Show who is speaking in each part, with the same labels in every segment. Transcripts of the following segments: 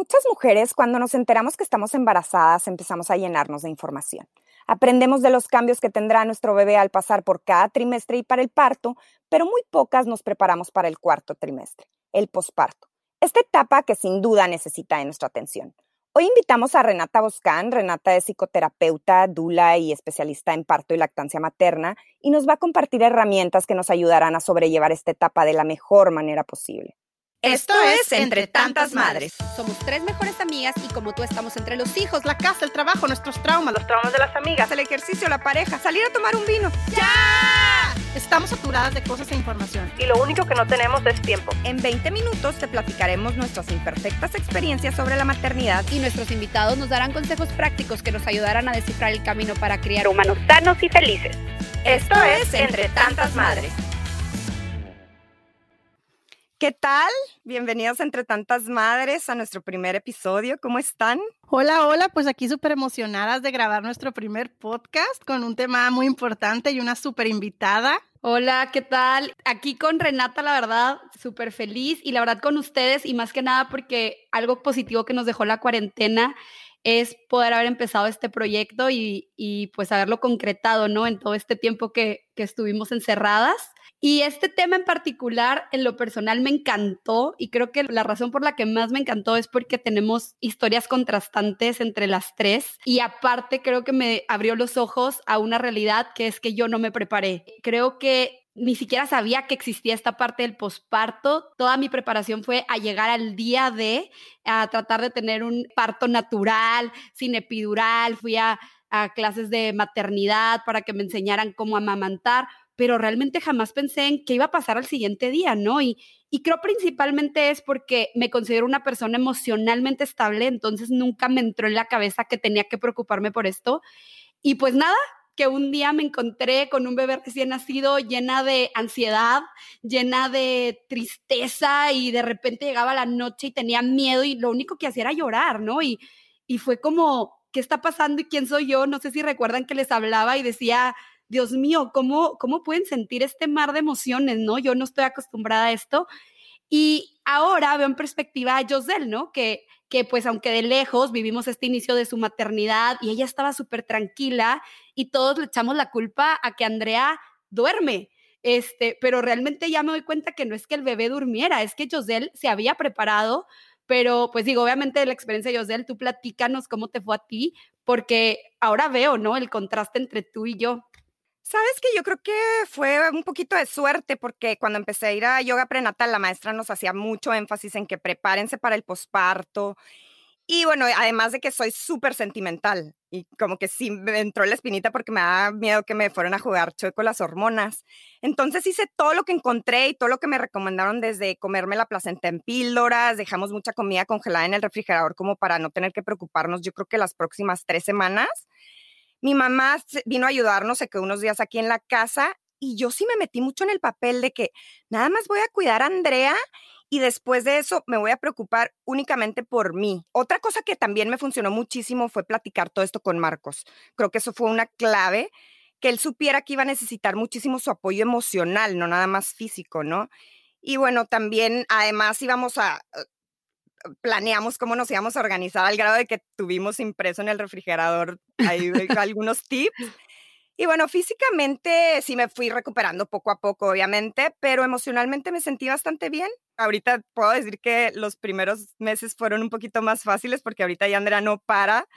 Speaker 1: Muchas mujeres cuando nos enteramos que estamos embarazadas empezamos a llenarnos de información. Aprendemos de los cambios que tendrá nuestro bebé al pasar por cada trimestre y para el parto, pero muy pocas nos preparamos para el cuarto trimestre, el posparto. Esta etapa que sin duda necesita de nuestra atención. Hoy invitamos a Renata Boscán. Renata es psicoterapeuta, dula y especialista en parto y lactancia materna y nos va a compartir herramientas que nos ayudarán a sobrellevar esta etapa de la mejor manera posible.
Speaker 2: Esto es Entre Tantas Madres.
Speaker 3: Somos tres mejores amigas y como tú estamos entre los hijos,
Speaker 2: la casa, el trabajo, nuestros traumas,
Speaker 3: los traumas de las amigas, el ejercicio, la pareja, salir a tomar un vino.
Speaker 2: ¡Ya! Estamos saturadas de cosas e información.
Speaker 3: Y lo único que no tenemos es tiempo.
Speaker 1: En 20 minutos te platicaremos nuestras imperfectas experiencias sobre la maternidad
Speaker 3: y nuestros invitados nos darán consejos prácticos que nos ayudarán a descifrar el camino para criar humanos sanos y felices.
Speaker 2: Esto es Entre Tantas Madres.
Speaker 1: ¿Qué tal? Bienvenidos entre tantas madres a nuestro primer episodio. ¿Cómo están?
Speaker 2: Hola, hola, pues aquí súper emocionadas de grabar nuestro primer podcast con un tema muy importante y una súper invitada.
Speaker 3: Hola, ¿qué tal? Aquí con Renata, la verdad, súper feliz y la verdad con ustedes y más que nada porque algo positivo que nos dejó la cuarentena es poder haber empezado este proyecto y, y pues haberlo concretado, ¿no? En todo este tiempo que, que estuvimos encerradas. Y este tema en particular, en lo personal, me encantó y creo que la razón por la que más me encantó es porque tenemos historias contrastantes entre las tres y aparte creo que me abrió los ojos a una realidad que es que yo no me preparé. Creo que ni siquiera sabía que existía esta parte del posparto. Toda mi preparación fue a llegar al día de, a tratar de tener un parto natural, sin epidural. Fui a, a clases de maternidad para que me enseñaran cómo amamantar pero realmente jamás pensé en qué iba a pasar al siguiente día, ¿no? Y, y creo principalmente es porque me considero una persona emocionalmente estable, entonces nunca me entró en la cabeza que tenía que preocuparme por esto. Y pues nada, que un día me encontré con un bebé recién nacido llena de ansiedad, llena de tristeza y de repente llegaba la noche y tenía miedo y lo único que hacía era llorar, ¿no? Y, y fue como, ¿qué está pasando y quién soy yo? No sé si recuerdan que les hablaba y decía, Dios mío, ¿cómo, ¿cómo pueden sentir este mar de emociones, no? Yo no estoy acostumbrada a esto. Y ahora veo en perspectiva a Joselle, ¿no? Que, que pues aunque de lejos vivimos este inicio de su maternidad y ella estaba súper tranquila y todos le echamos la culpa a que Andrea duerme. Este, pero realmente ya me doy cuenta que no es que el bebé durmiera, es que Joselle se había preparado, pero pues digo, obviamente la experiencia de Joselle, tú platícanos cómo te fue a ti, porque ahora veo, ¿no? El contraste entre tú y yo.
Speaker 1: Sabes que yo creo que fue un poquito de suerte porque cuando empecé a ir a yoga prenatal, la maestra nos hacía mucho énfasis en que prepárense para el posparto. Y bueno, además de que soy súper sentimental y como que sí me entró la espinita porque me da miedo que me fueran a jugar chueco las hormonas. Entonces hice todo lo que encontré y todo lo que me recomendaron desde comerme la placenta en píldoras, dejamos mucha comida congelada en el refrigerador como para no tener que preocuparnos yo creo que las próximas tres semanas. Mi mamá vino a ayudarnos, se quedó unos días aquí en la casa y yo sí me metí mucho en el papel de que nada más voy a cuidar a Andrea y después de eso me voy a preocupar únicamente por mí. Otra cosa que también me funcionó muchísimo fue platicar todo esto con Marcos. Creo que eso fue una clave, que él supiera que iba a necesitar muchísimo su apoyo emocional, no nada más físico, ¿no? Y bueno, también además íbamos a, planeamos cómo nos íbamos a organizar al grado de que tuvimos impreso en el refrigerador ahí, algunos tips. Y bueno, físicamente sí me fui recuperando poco a poco, obviamente, pero emocionalmente me sentí bastante bien. Ahorita puedo decir que los primeros meses fueron un poquito más fáciles porque ahorita ya Andrea no para.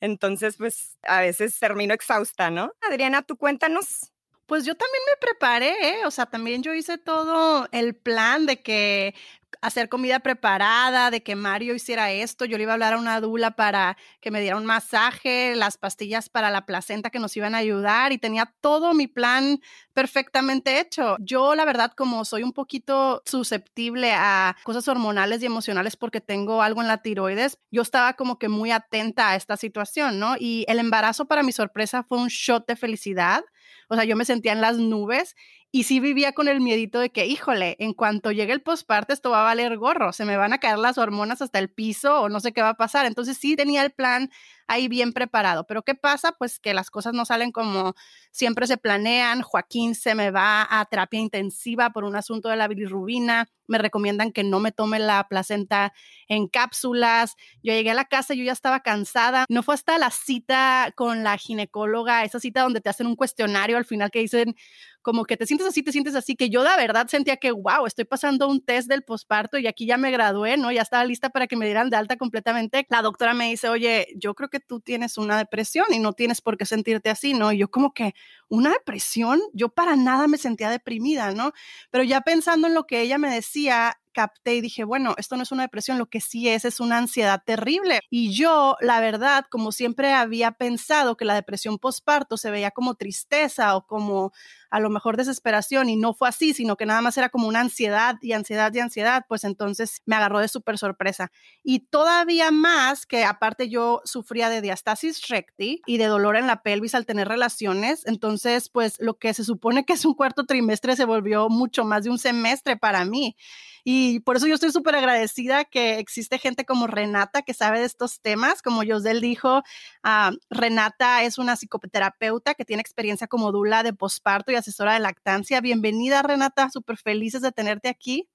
Speaker 1: Entonces, pues a veces termino exhausta, ¿no? Adriana, tú cuéntanos.
Speaker 2: Pues yo también me preparé, ¿eh? o sea, también yo hice todo el plan de que hacer comida preparada, de que Mario hiciera esto. Yo le iba a hablar a una dula para que me diera un masaje, las pastillas para la placenta que nos iban a ayudar y tenía todo mi plan perfectamente hecho. Yo, la verdad, como soy un poquito susceptible a cosas hormonales y emocionales porque tengo algo en la tiroides, yo estaba como que muy atenta a esta situación, ¿no? Y el embarazo, para mi sorpresa, fue un shot de felicidad. O sea, yo me sentía en las nubes y sí vivía con el miedito de que, híjole, en cuanto llegue el postparto esto va a valer gorro, se me van a caer las hormonas hasta el piso o no sé qué va a pasar. Entonces sí tenía el plan ahí bien preparado. Pero ¿qué pasa? Pues que las cosas no salen como siempre se planean. Joaquín se me va a terapia intensiva por un asunto de la bilirrubina. Me recomiendan que no me tome la placenta en cápsulas. Yo llegué a la casa, yo ya estaba cansada. No fue hasta la cita con la ginecóloga, esa cita donde te hacen un cuestionario al final que dicen como que te sientes así, te sientes así, que yo de verdad sentía que, wow, estoy pasando un test del posparto y aquí ya me gradué, ¿no? Ya estaba lista para que me dieran de alta completamente. La doctora me dice, oye, yo creo que tú tienes una depresión y no tienes por qué sentirte así, ¿no? Y yo como que, ¿una depresión? Yo para nada me sentía deprimida, ¿no? Pero ya pensando en lo que ella me decía, capté y dije, bueno, esto no es una depresión, lo que sí es es una ansiedad terrible. Y yo, la verdad, como siempre había pensado que la depresión postparto se veía como tristeza o como a lo mejor desesperación y no fue así, sino que nada más era como una ansiedad y ansiedad y ansiedad, pues entonces me agarró de súper sorpresa. Y todavía más que aparte yo sufría de diastasis recti y de dolor en la pelvis al tener relaciones, entonces pues lo que se supone que es un cuarto trimestre se volvió mucho más de un semestre para mí. Y por eso yo estoy súper agradecida que existe gente como Renata que sabe de estos temas. Como Josel dijo, ah, Renata es una psicoterapeuta que tiene experiencia como dula de posparto y asesora de lactancia. Bienvenida, Renata. Súper felices de tenerte aquí.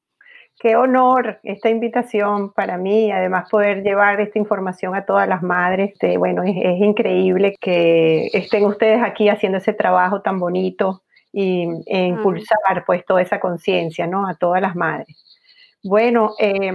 Speaker 4: Qué honor esta invitación para mí, además poder llevar esta información a todas las madres. Este, bueno, es, increíble que estén ustedes aquí haciendo ese trabajo tan bonito y e impulsar pues toda esa conciencia, ¿no? A todas las madres. Bueno, eh,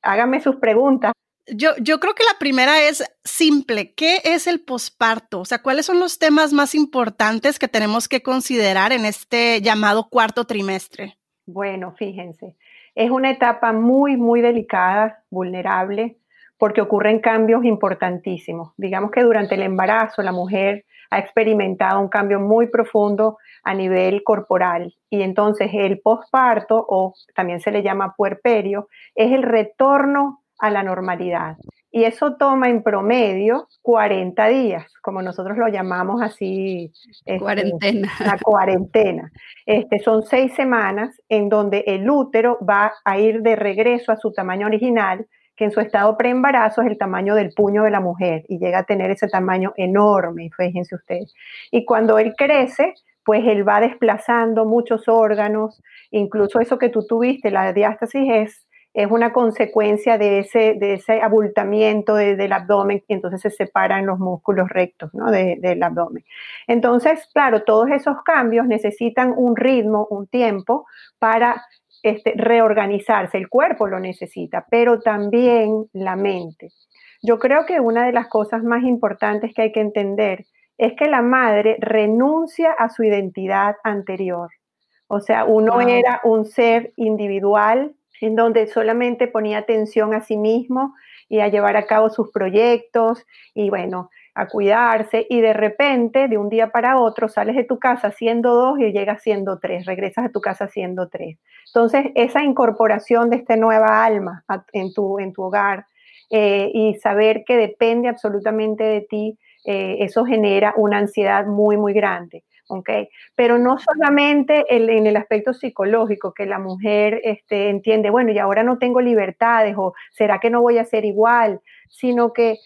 Speaker 4: háganme sus preguntas.
Speaker 2: Yo, yo creo que la primera es simple. ¿Qué es el posparto? O sea, ¿cuáles son los temas más importantes que tenemos que considerar en este llamado cuarto trimestre?
Speaker 4: Bueno, fíjense, es una etapa muy, muy delicada, vulnerable, porque ocurren cambios importantísimos. Digamos que durante el embarazo la mujer ha experimentado un cambio muy profundo a nivel corporal. Y entonces el posparto, o también se le llama puerperio, es el retorno a la normalidad. Y eso toma en promedio 40 días, como nosotros lo llamamos así.
Speaker 3: Este, cuarentena.
Speaker 4: La cuarentena. Este, son seis semanas en donde el útero va a ir de regreso a su tamaño original, que en su estado preembarazo es el tamaño del puño de la mujer y llega a tener ese tamaño enorme, fíjense ustedes. Y cuando él crece, pues él va desplazando muchos órganos, incluso eso que tú tuviste, la diástasis es, es una consecuencia de ese, de ese abultamiento del abdomen y entonces se separan los músculos rectos ¿no? del abdomen. Entonces, claro, todos esos cambios necesitan un ritmo, un tiempo para este, reorganizarse. El cuerpo lo necesita, pero también la mente. Yo creo que una de las cosas más importantes que hay que entender es que la madre renuncia a su identidad anterior. O sea, uno era un ser individual en donde solamente ponía atención a sí mismo y a llevar a cabo sus proyectos y bueno, a cuidarse y de repente, de un día para otro, sales de tu casa siendo dos y llegas siendo tres, regresas a tu casa siendo tres. Entonces, esa incorporación de esta nueva alma en tu, en tu hogar eh, y saber que depende absolutamente de ti eh, eso genera una ansiedad muy, muy grande. ¿Okay? Pero no solamente en el aspecto psicológico, que la mujer este, entiende, bueno, y ahora no tengo libertades o será que no voy a ser igual, sino que,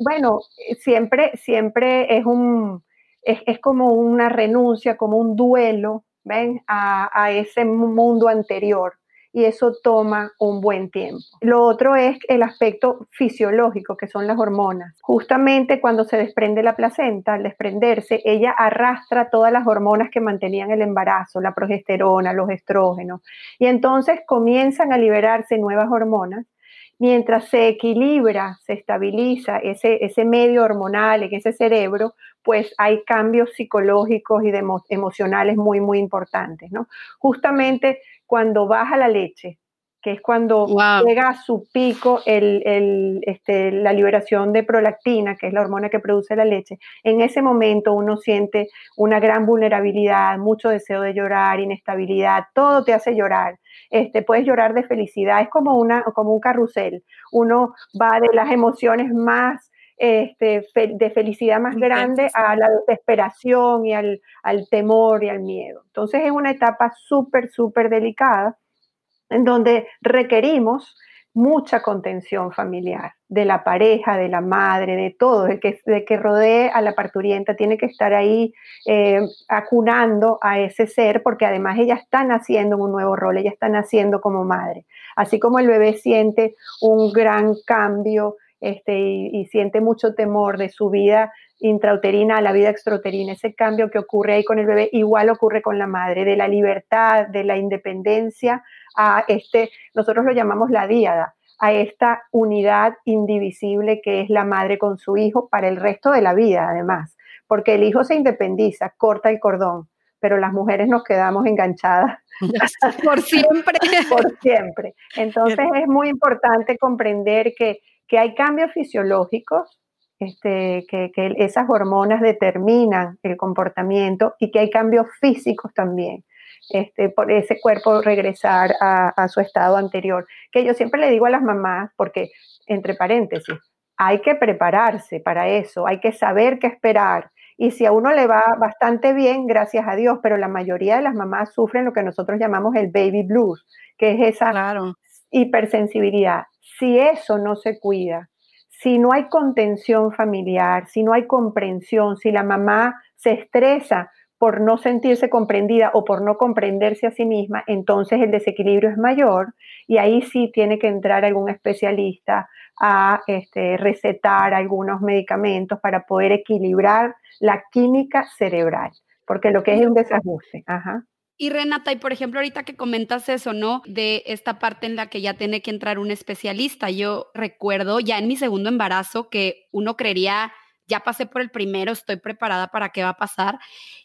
Speaker 4: bueno, siempre, siempre es un, es, como una renuncia, como un duelo, ¿ven? a ese mundo anterior y eso toma un buen tiempo. Lo otro es el aspecto fisiológico, que son las hormonas. Justamente cuando se desprende la placenta, al desprenderse, ella arrastra todas las hormonas que mantenían el embarazo, la progesterona, los estrógenos, y entonces comienzan a liberarse nuevas hormonas mientras se equilibra, se estabiliza ese, ese medio hormonal en ese cerebro, pues hay cambios psicológicos y emocionales muy, muy importantes, ¿no? Justamente cuando baja la leche, que es cuando llega a su pico este, la liberación de prolactina, que es la hormona que produce la leche, en ese momento uno siente una gran vulnerabilidad, mucho deseo de llorar, inestabilidad, todo te hace llorar. Este, puedes llorar de felicidad, es como, una, como un carrusel. Uno va de las emociones más este, de felicidad más grande a la desesperación y al, temor y al miedo. Entonces es una etapa súper, súper delicada en donde requerimos mucha contención familiar de la pareja, de la madre, de todo, de que, de que rodee a la parturienta, tiene que estar ahí eh, acunando a ese ser, porque además ella está naciendo en un nuevo rol, ella está naciendo como madre. Así como el bebé siente un gran cambio este, y, siente mucho temor de su vida intrauterina a la vida extrauterina, ese cambio que ocurre ahí con el bebé, igual ocurre con la madre, de la libertad, de la independencia a este, nosotros lo llamamos la díada, a esta unidad indivisible que es la madre con su hijo para el resto de la vida, además, porque el hijo se independiza, corta el cordón, pero las mujeres nos quedamos enganchadas.
Speaker 3: Por siempre.
Speaker 4: Por siempre. Entonces es muy importante comprender que, que hay cambios fisiológicos, este, que, que, esas hormonas determinan el comportamiento y que hay cambios físicos también este, por ese cuerpo regresar a, su estado anterior. Que yo siempre le digo a las mamás, porque, entre paréntesis, hay que prepararse para eso, hay que saber qué esperar. Y si a uno le va bastante bien, gracias a Dios, pero la mayoría de las mamás sufren lo que nosotros llamamos el baby blues, que es esa hipersensibilidad. Si eso no se cuida, si no hay contención familiar, si no hay comprensión, si la mamá se estresa por no sentirse comprendida o por no comprenderse a sí misma, entonces el desequilibrio es mayor y ahí sí tiene que entrar algún especialista a este, recetar algunos medicamentos para poder equilibrar la química cerebral, porque lo que es un desajuste.
Speaker 3: Y Renata, y por ejemplo, ahorita que comentas eso, ¿no? De esta parte en la que ya tiene que entrar un especialista. Yo recuerdo ya en mi segundo embarazo que uno creería ya pasé por el primero, estoy preparada para qué va a pasar.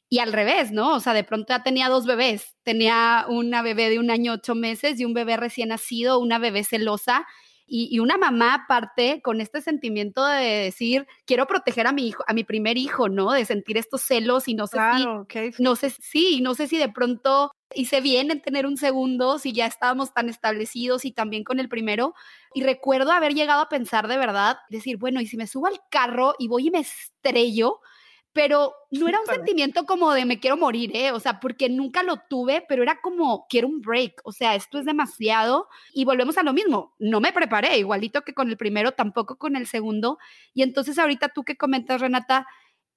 Speaker 3: Y al revés, ¿no? O sea, de pronto ya tenía dos bebés. Tenía una bebé de un año, ocho meses y un bebé recién nacido, una bebé celosa. Y, una mamá aparte con este sentimiento de decir, quiero proteger a mi hijo, a mi primer hijo, ¿no? De sentir estos celos y no sé si, no sé, sí, no sé si de pronto hice bien en tener un segundo, si ya estábamos tan establecidos y también con el primero. Y recuerdo haber llegado a pensar de verdad, decir, bueno, y si me subo al carro y voy y me estrello, pero no era un sentimiento como de me quiero morir, ¿eh? O sea, porque nunca lo tuve, pero era como quiero un break, o sea, esto es demasiado y volvemos a lo mismo, no me preparé, igualito que con el primero, tampoco con el segundo. Y entonces ahorita tú que comentas, Renata,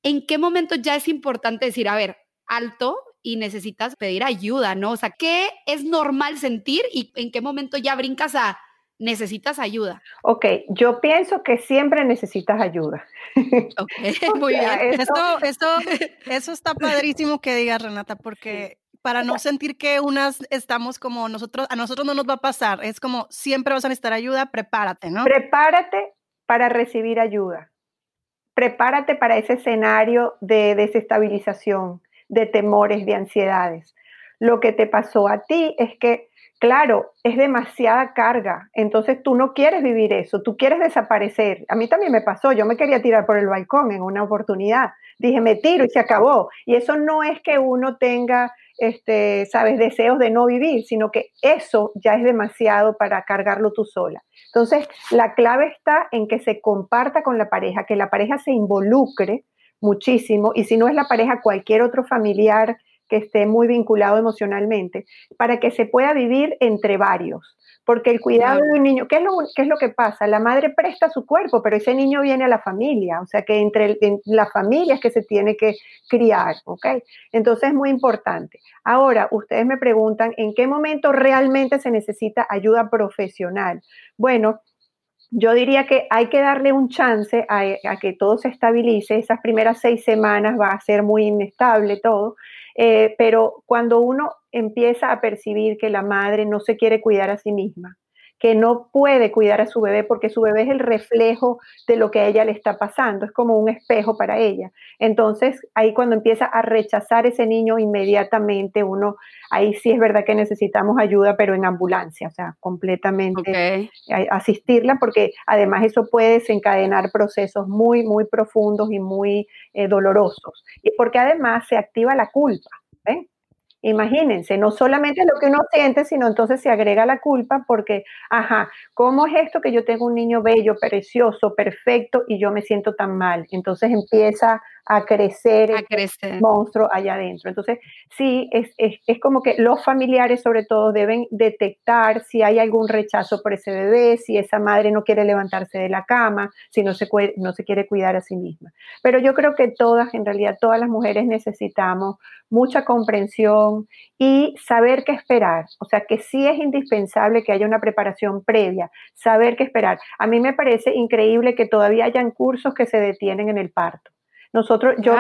Speaker 3: ¿en qué momento ya es importante decir, a ver, alto, y necesitas pedir ayuda, ¿no? O sea, ¿qué es normal sentir y en qué momento ya brincas a necesitas ayuda?
Speaker 4: Ok, yo pienso que siempre necesitas ayuda.
Speaker 2: Ok, muy bien. Esto, esto, eso está padrísimo que digas, Renata, porque para no sentir que unas estamos como nosotros, a nosotros no nos va a pasar, es como siempre vas a necesitar ayuda, prepárate, ¿no?
Speaker 4: Prepárate para recibir ayuda. Prepárate para ese escenario de desestabilización de temores, de ansiedades. Lo que te pasó a ti es que, claro, es demasiada carga, entonces tú no quieres vivir eso, tú quieres desaparecer. A mí también me pasó, yo me quería tirar por el balcón en una oportunidad, dije, me tiro y se acabó. Y eso no es que uno tenga, este, sabes, deseos de no vivir, sino que eso ya es demasiado para cargarlo tú sola. Entonces, la clave está en que se comparta con la pareja, que la pareja se involucre muchísimo, y si no es la pareja, cualquier otro familiar que esté muy vinculado emocionalmente, para que se pueda vivir entre varios. Porque el cuidado de un niño, ¿qué es, lo, ¿qué es lo que pasa? La madre presta su cuerpo, pero ese niño viene a la familia, o sea que entre la familia es que se tiene que criar, ¿ok? Entonces es muy importante. Ahora, ustedes me preguntan, ¿en qué momento realmente se necesita ayuda profesional? Bueno, yo diría que hay que darle un chance a, que todo se estabilice. Esas primeras seis semanas va a ser muy inestable todo, eh, pero cuando uno empieza a percibir que la madre no se quiere cuidar a sí misma, que no puede cuidar a su bebé porque su bebé es el reflejo de lo que a ella le está pasando, es como un espejo para ella. Entonces, ahí cuando empieza a rechazar ese niño inmediatamente, uno, ahí sí es verdad que necesitamos ayuda, pero en ambulancia, o sea, completamente asistirla, porque además eso puede desencadenar procesos muy, muy profundos y muy eh, dolorosos. Y porque además se activa la culpa. Imagínense, no solamente lo que uno siente, sino entonces se agrega la culpa porque, ajá, ¿cómo es esto que yo tengo un niño bello, precioso, perfecto y yo me siento tan mal? Entonces empieza a crecer, el monstruo allá adentro. Entonces, sí, es, es, como que los familiares sobre todo deben detectar si hay algún rechazo por ese bebé, si esa madre no quiere levantarse de la cama, si no se, no se quiere cuidar a sí misma. Pero yo creo que todas, en realidad todas las mujeres necesitamos mucha comprensión y saber qué esperar. O sea, que sí es indispensable que haya una preparación previa, saber qué esperar. A mí me parece increíble que todavía hayan cursos que se detienen en el parto. Nosotros, yo,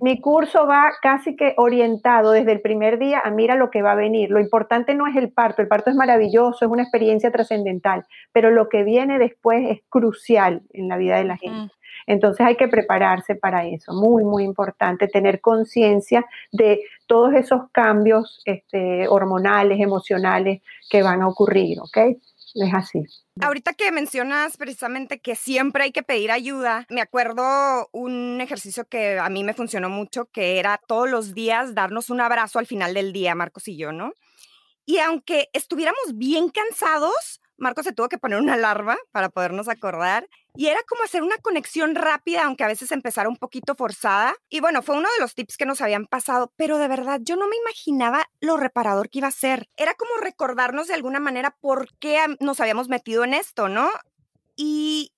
Speaker 4: mi curso va casi que orientado desde el primer día a mira lo que va a venir. Lo importante no es el parto, el parto es maravilloso, es una experiencia trascendental, pero lo que viene después es crucial en la vida de la gente. Entonces hay que prepararse para eso, muy, muy importante, tener conciencia de todos esos cambios este, hormonales, emocionales que van a ocurrir, ¿ok? Es así.
Speaker 1: Ahorita que mencionas precisamente que siempre hay que pedir ayuda, me acuerdo un ejercicio que a mí me funcionó mucho, que era todos los días darnos un abrazo al final del día, Marcos y yo, ¿no? Y aunque estuviéramos bien cansados, Marcos se tuvo que poner una alarma para podernos acordar y era como hacer una conexión rápida, aunque a veces empezara un poquito forzada. Y bueno, fue uno de los tips que nos habían pasado, pero de verdad yo no me imaginaba lo reparador que iba a ser. Era como recordarnos de alguna manera por qué nos habíamos metido en esto, ¿no? Y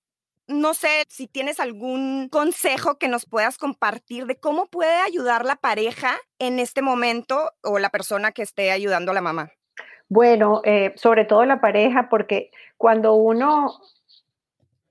Speaker 1: no sé si tienes algún consejo que nos puedas compartir de cómo puede ayudar la pareja en este momento o la persona que esté ayudando a la mamá.
Speaker 4: Bueno, eh, sobre todo la pareja, porque cuando uno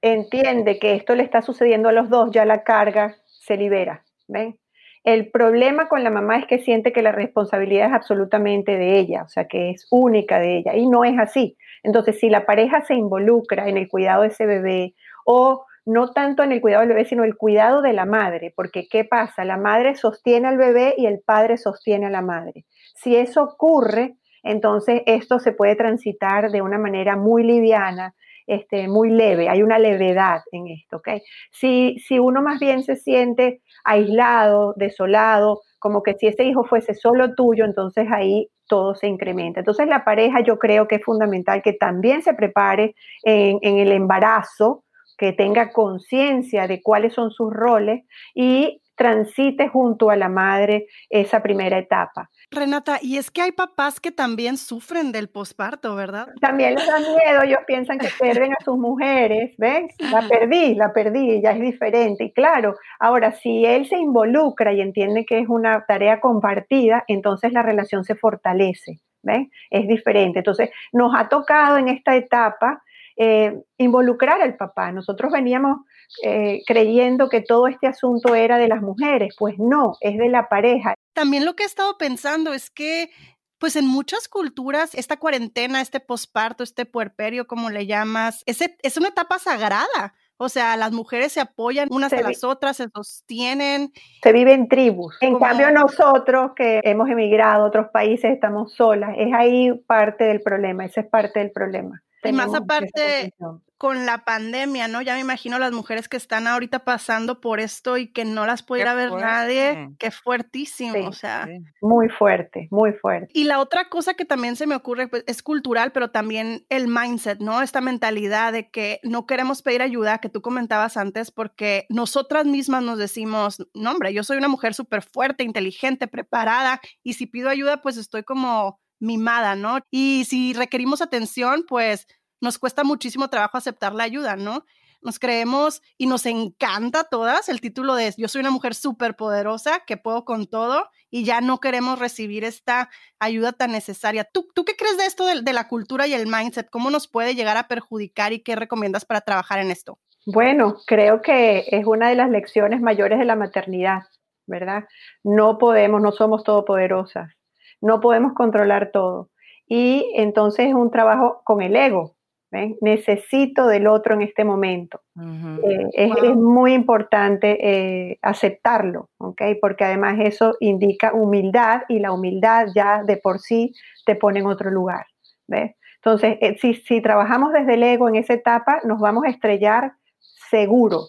Speaker 4: entiende que esto le está sucediendo a los dos, ya la carga se libera. ¿Ven? El problema con la mamá es que siente que la responsabilidad es absolutamente de ella, o sea, que es única de ella, y no es así. Entonces, si la pareja se involucra en el cuidado de ese bebé o no tanto en el cuidado del bebé, sino el cuidado de la madre, porque ¿qué pasa? La madre sostiene al bebé y el padre sostiene a la madre. Si eso ocurre, entonces esto se puede transitar de una manera muy liviana, este, muy leve, hay una levedad en esto, ¿ok? Si, si uno más bien se siente aislado, desolado, como que si ese hijo fuese solo tuyo, entonces ahí todo se incrementa. Entonces la pareja yo creo que es fundamental que también se prepare en, en el embarazo, que tenga conciencia de cuáles son sus roles y transite junto a la madre esa primera etapa.
Speaker 2: Renata, y es que hay papás que también sufren del posparto, ¿verdad?
Speaker 4: También les da miedo, ellos piensan que pierden a sus mujeres, ¿ves? La perdí, la perdí, ya es diferente. Y claro, ahora si él se involucra y entiende que es una tarea compartida, entonces la relación se fortalece, ¿ves? Es diferente. Entonces, nos ha tocado en esta etapa eh, involucrar al papá. Nosotros veníamos eh, creyendo que todo este asunto era de las mujeres, pues no, es de la pareja.
Speaker 2: También lo que he estado pensando es que pues en muchas culturas esta cuarentena, este posparto, este puerperio, como le llamas, es, es una etapa sagrada. O sea, las mujeres se apoyan unas a las otras, se sostienen.
Speaker 4: Se vive en tribus. En cambio, nosotros que hemos emigrado a otros países estamos solas. Es ahí parte del problema, ese es parte del problema.
Speaker 2: Y más aparte, con la pandemia, ¿no? Ya me imagino las mujeres que están ahorita pasando por esto y que no las puede ir a ver nadie, que fuertísimo, o sea.
Speaker 4: Muy fuerte, muy fuerte.
Speaker 2: Y la otra cosa que también se me ocurre pues, es cultural, pero también el mindset, ¿no? Esta mentalidad de que no queremos pedir ayuda, que tú comentabas antes, porque nosotras mismas nos decimos, no, hombre, yo soy una mujer súper fuerte, inteligente, preparada, y si pido ayuda, pues estoy como mimada, ¿no? Y si requerimos atención, pues nos cuesta muchísimo trabajo aceptar la ayuda, ¿no? Nos creemos y nos encanta todas el título de yo soy una mujer súper poderosa que puedo con todo y ya no queremos recibir esta ayuda tan necesaria. ¿Tú, tú qué crees de esto de, de la cultura y el mindset? ¿Cómo nos puede llegar a perjudicar y qué recomiendas para trabajar en esto?
Speaker 4: Bueno, creo que es una de las lecciones mayores de la maternidad, ¿verdad? No podemos, no somos todopoderosas no podemos controlar todo. Y entonces es un trabajo con el ego. Necesito del otro en este momento. Eh, es, muy importante eh, aceptarlo, porque además eso indica humildad y la humildad ya de por sí te pone en otro lugar. Entonces, eh, si, si trabajamos desde el ego en esa etapa, nos vamos a estrellar seguro.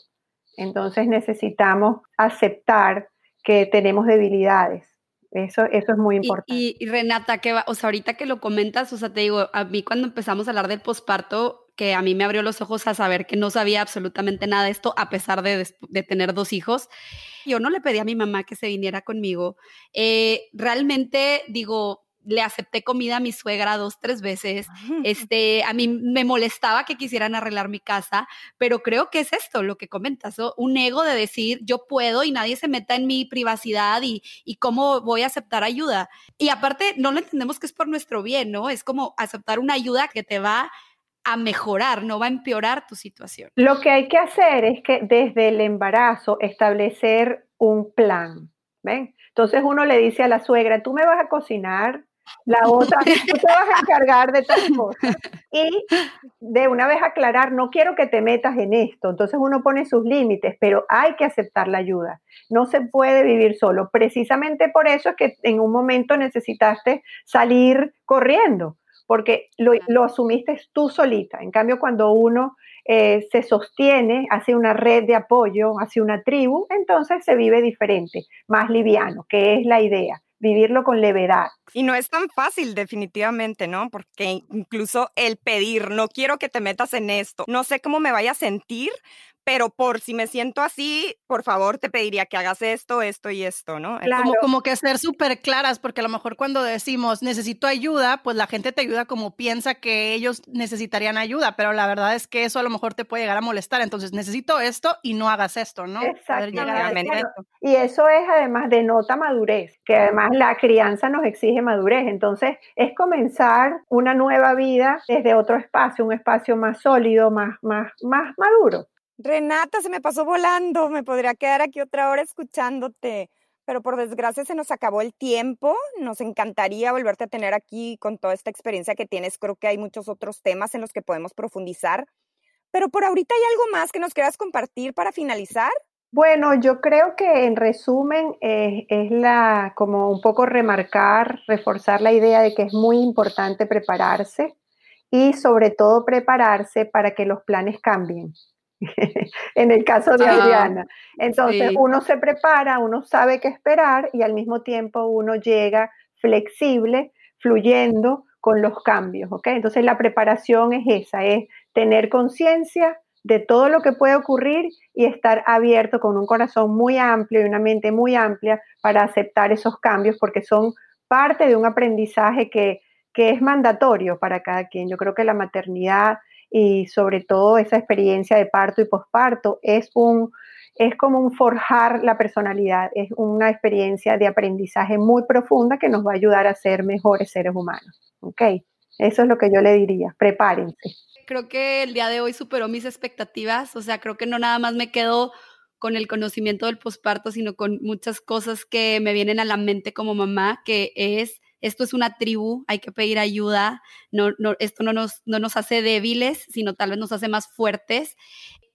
Speaker 4: Entonces necesitamos aceptar que tenemos debilidades Eso, eso es muy importante.
Speaker 3: Y, Renata, que o sea, ahorita que lo comentas, o sea, te digo, a mí cuando empezamos a hablar del posparto, que a mí me abrió los ojos a saber que no sabía absolutamente nada de esto, a pesar de, de tener dos hijos. Yo no le pedí a mi mamá que se viniera conmigo. Eh, realmente, digo, le acepté comida a mi suegra dos, tres veces. Este, a mí me molestaba que quisieran arreglar mi casa, pero creo que es esto lo que comentas, un ego de decir yo puedo y nadie se meta en mi privacidad y, y cómo voy a aceptar ayuda. Y aparte, no lo entendemos que es por nuestro bien, ¿no? Es como aceptar una ayuda que te va a mejorar, no va a empeorar tu situación.
Speaker 4: Lo que hay que hacer es que desde el embarazo establecer un plan, ¿ven? Entonces uno le dice a la suegra, tú me vas a cocinar, la otra, tú te vas a encargar de tal cosa. Y de una vez aclarar, no quiero que te metas en esto. Entonces uno pone sus límites, pero hay que aceptar la ayuda. No se puede vivir solo. Precisamente por eso es que en un momento necesitaste salir corriendo, porque lo, asumiste tú solita. En cambio, cuando uno eh, se sostiene, hace una red de apoyo, hace una tribu, entonces se vive diferente, más liviano, que es la idea vivirlo con levedad.
Speaker 1: Y no es tan fácil definitivamente, ¿no? Porque incluso el pedir, no quiero que te metas en esto, no sé cómo me vaya a sentir, pero por si me siento así, por favor te pediría que hagas esto, esto y esto, ¿no?
Speaker 2: Como, como que ser súper claras, porque a lo mejor cuando decimos necesito ayuda, pues la gente te ayuda como piensa que ellos necesitarían ayuda, pero la verdad es que eso a lo mejor te puede llegar a molestar. Entonces necesito esto y no hagas esto, ¿no?
Speaker 4: Exactamente. Y eso es además denota madurez, que además la crianza nos exige madurez. Entonces es comenzar una nueva vida desde otro espacio, un espacio más sólido, más, más, más maduro.
Speaker 1: Renata, se me pasó volando, me podría quedar aquí otra hora escuchándote, pero por desgracia se nos acabó el tiempo. Nos encantaría volverte a tener aquí con toda esta experiencia que tienes. Creo que hay muchos otros temas en los que podemos profundizar. Pero por ahorita hay algo más que nos quieras compartir para finalizar.
Speaker 4: Bueno, yo creo que en resumen eh, es la como un poco remarcar, reforzar la idea de que es muy importante prepararse y sobre todo prepararse para que los planes cambien. en el caso de ah, Adriana. Entonces uno se prepara, uno sabe qué esperar y al mismo tiempo uno llega flexible, fluyendo con los cambios, ¿ok? Entonces la preparación es esa, es tener conciencia de todo lo que puede ocurrir y estar abierto con un corazón muy amplio y una mente muy amplia para aceptar esos cambios porque son parte de un aprendizaje que, que es mandatorio para cada quien. Yo creo que la maternidad y sobre todo esa experiencia de parto y posparto es un es como un forjar la personalidad, es una experiencia de aprendizaje muy profunda que nos va a ayudar a ser mejores seres humanos. ¿Ok? Eso es lo que yo le diría, prepárense.
Speaker 3: Creo que el día de hoy superó mis expectativas, o sea, creo que no nada más me quedo con el conocimiento del posparto, sino con muchas cosas que me vienen a la mente como mamá, que es esto es una tribu, hay que pedir ayuda, no, no, esto no nos, no nos hace débiles, sino tal vez nos hace más fuertes.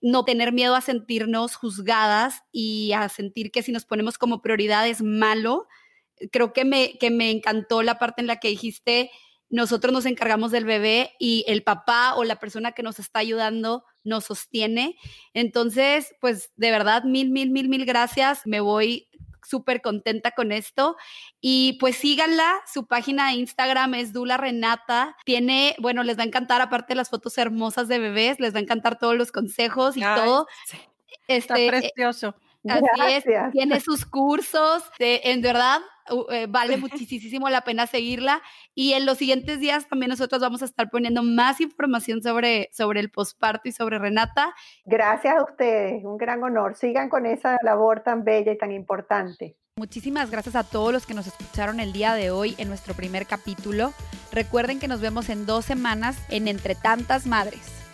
Speaker 3: No tener miedo a sentirnos juzgadas y a sentir que si nos ponemos como prioridad es malo. Creo que me, que me encantó la parte en la que dijiste, nosotros nos encargamos del bebé y el papá o la persona que nos está ayudando nos sostiene. Entonces, pues de verdad, mil, mil, mil, mil gracias. Me voy súper contenta con esto. Y pues síganla, su página de Instagram es Dula Renata. Tiene, bueno, les va a encantar, aparte de las fotos hermosas de bebés, les va a encantar todos los consejos y todo.
Speaker 2: Está este, eh, precioso.
Speaker 3: Así es, tiene sus cursos, en verdad eh, vale muchísimo la pena seguirla y en los siguientes días también nosotros vamos a estar poniendo más información sobre, sobre el posparto y sobre Renata.
Speaker 4: Gracias a ustedes, un gran honor. Sigan con esa labor tan bella y tan importante.
Speaker 3: Muchísimas gracias a todos los que nos escucharon el día de hoy en nuestro primer capítulo. Recuerden que nos vemos en dos semanas en Entre Tantas Madres.